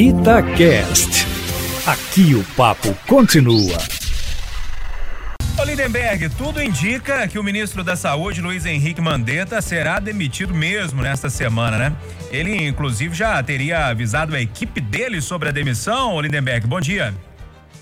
Itacast. Aqui o papo continua. Ô Lindenberg, tudo indica que o ministro da Saúde, Luiz Henrique Mandetta, será demitido mesmo nesta semana, né? Ele, inclusive, já teria avisado a equipe dele sobre a demissão. Ô Lindenberg, bom dia.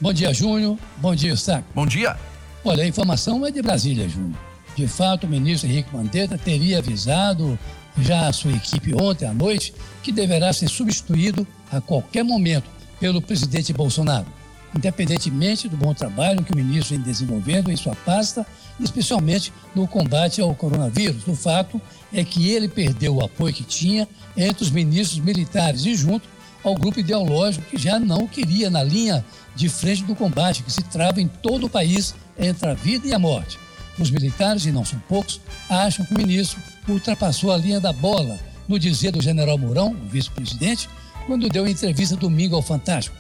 Bom dia, Júnior. Bom dia, Saco. Bom dia. Olha, a informação é de Brasília, Júnior. De fato, o ministro Henrique Mandetta teria avisado já a sua equipe ontem à noite que deverá ser substituído a qualquer momento pelo presidente Bolsonaro, independentemente do bom trabalho que o ministro vem desenvolvendo em sua pasta, especialmente no combate ao coronavírus. O fato é que ele perdeu o apoio que tinha entre os ministros militares e junto ao grupo ideológico que já não queria na linha de frente do combate que se trava em todo o país entre a vida e a morte. Os militares, e não são poucos, acham que o ministro ultrapassou a linha da bola, no dizer do general Mourão, vice-presidente, quando deu entrevista domingo ao Fantástico.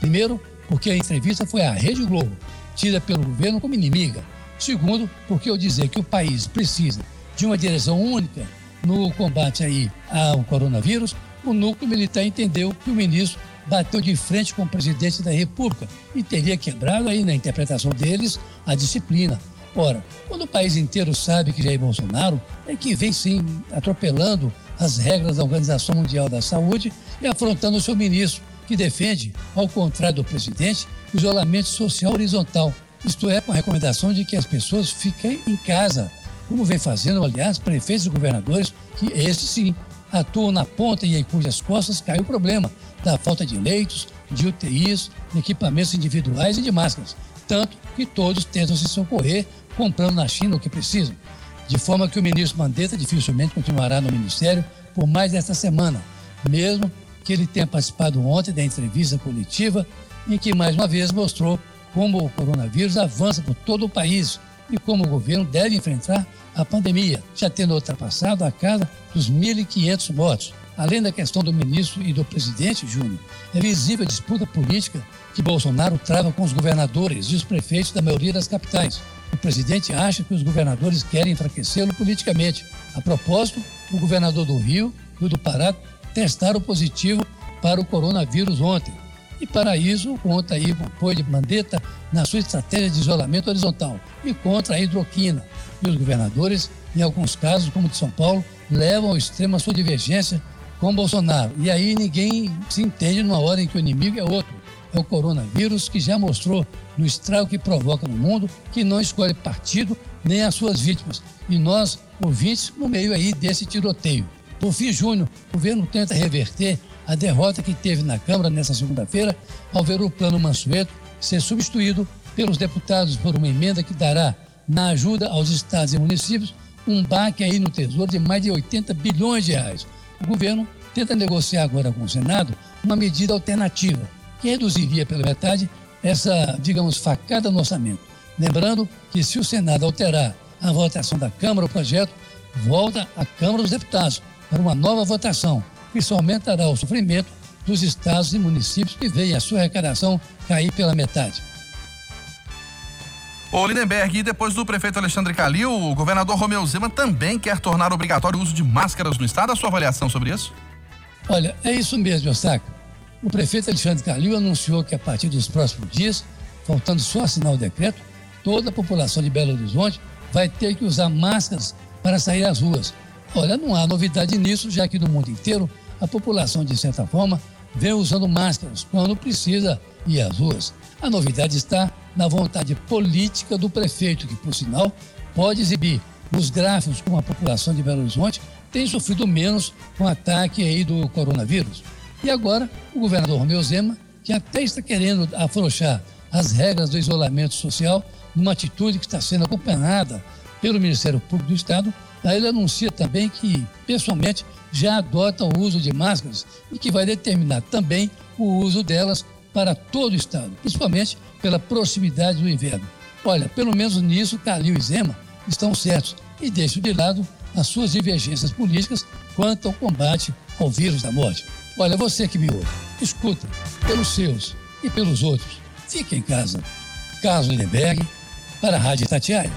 Primeiro, porque a entrevista foi à Rede Globo, tida pelo governo como inimiga. Segundo, porque ao dizer que o país precisa de uma direção única no combate aí ao coronavírus, o núcleo militar entendeu que o ministro bateu de frente com o presidente da República e teria quebrado aí na interpretação deles a disciplina, Ora, quando o país inteiro sabe que Jair Bolsonaro é que vem sim atropelando as regras da Organização Mundial da Saúde e afrontando o seu ministro, que defende, ao contrário do presidente, isolamento social horizontal, isto é, com a recomendação de que as pessoas fiquem em casa, como vem fazendo, aliás, prefeitos e governadores, que esses sim atuam na ponta e em cujas costas cai o problema da falta de leitos, de UTIs, de equipamentos individuais e de máscaras. Tanto que todos tentam se socorrer comprando na China o que precisam, de forma que o ministro Mandetta dificilmente continuará no ministério por mais desta semana, mesmo que ele tenha participado ontem da entrevista coletiva em que mais uma vez mostrou como o coronavírus avança por todo o país e como o governo deve enfrentar a pandemia, já tendo ultrapassado a casa dos 1.500 mortos. Além da questão do ministro e do presidente, Júnior, é visível a disputa política que Bolsonaro trava com os governadores e os prefeitos da maioria das capitais. O presidente acha que os governadores querem enfraquecê-lo politicamente. A propósito, o governador do Rio e o do Pará testaram positivo para o coronavírus ontem. E para isso, conta aí o apoio de Mandetta na sua estratégia de isolamento horizontal e contra a hidroquina. E os governadores, em alguns casos, como o de São Paulo, levam ao extremo a sua divergência com Bolsonaro. E aí ninguém se entende numa hora em que o inimigo é outro é o coronavírus que já mostrou no estrago que provoca no mundo que não escolhe partido nem as suas vítimas. E nós, ouvintes, no meio aí desse tiroteio. Por fim, Júnior, o governo tenta reverter a derrota que teve na Câmara nesta segunda-feira ao ver o plano Mansueto ser substituído pelos deputados por uma emenda que dará, na ajuda aos estados e municípios, um baque aí no Tesouro de mais de 80 bilhões de reais. O governo tenta negociar agora com o Senado uma medida alternativa que reduziria pela metade essa, digamos, facada no orçamento. Lembrando que se o Senado alterar a votação da Câmara, o projeto volta à Câmara dos Deputados para uma nova votação, que só aumentará o sofrimento dos estados e municípios que veem a sua arrecadação cair pela metade. Ô Lindenberg, e depois do prefeito Alexandre Calil, o governador Romeu Zema também quer tornar obrigatório o uso de máscaras no estado. A sua avaliação sobre isso? Olha, é isso mesmo, Eustáquio. O prefeito Alexandre Calil anunciou que a partir dos próximos dias, faltando só assinar o decreto, toda a população de Belo Horizonte vai ter que usar máscaras para sair às ruas. Olha, não há novidade nisso, já que no mundo inteiro a população, de certa forma, vem usando máscaras quando precisa ir às ruas. A novidade está na vontade política do prefeito, que, por sinal, pode exibir os gráficos como a população de Belo Horizonte tem sofrido menos com o ataque aí do coronavírus. E agora, o governador Romeu Zema, que até está querendo afrouxar as regras do isolamento social, numa atitude que está sendo acompanhada pelo Ministério Público do Estado, aí ele anuncia também que, pessoalmente, já adota o uso de máscaras e que vai determinar também o uso delas para todo o Estado, principalmente pela proximidade do inverno. Olha, pelo menos nisso, Calil e Zema estão certos e deixam de lado as suas divergências políticas quanto ao combate ao vírus da morte. Olha, você que me ouve, escuta, pelos seus e pelos outros, fique em casa. Carlos Lindenberg, para a Rádio Tatiaia.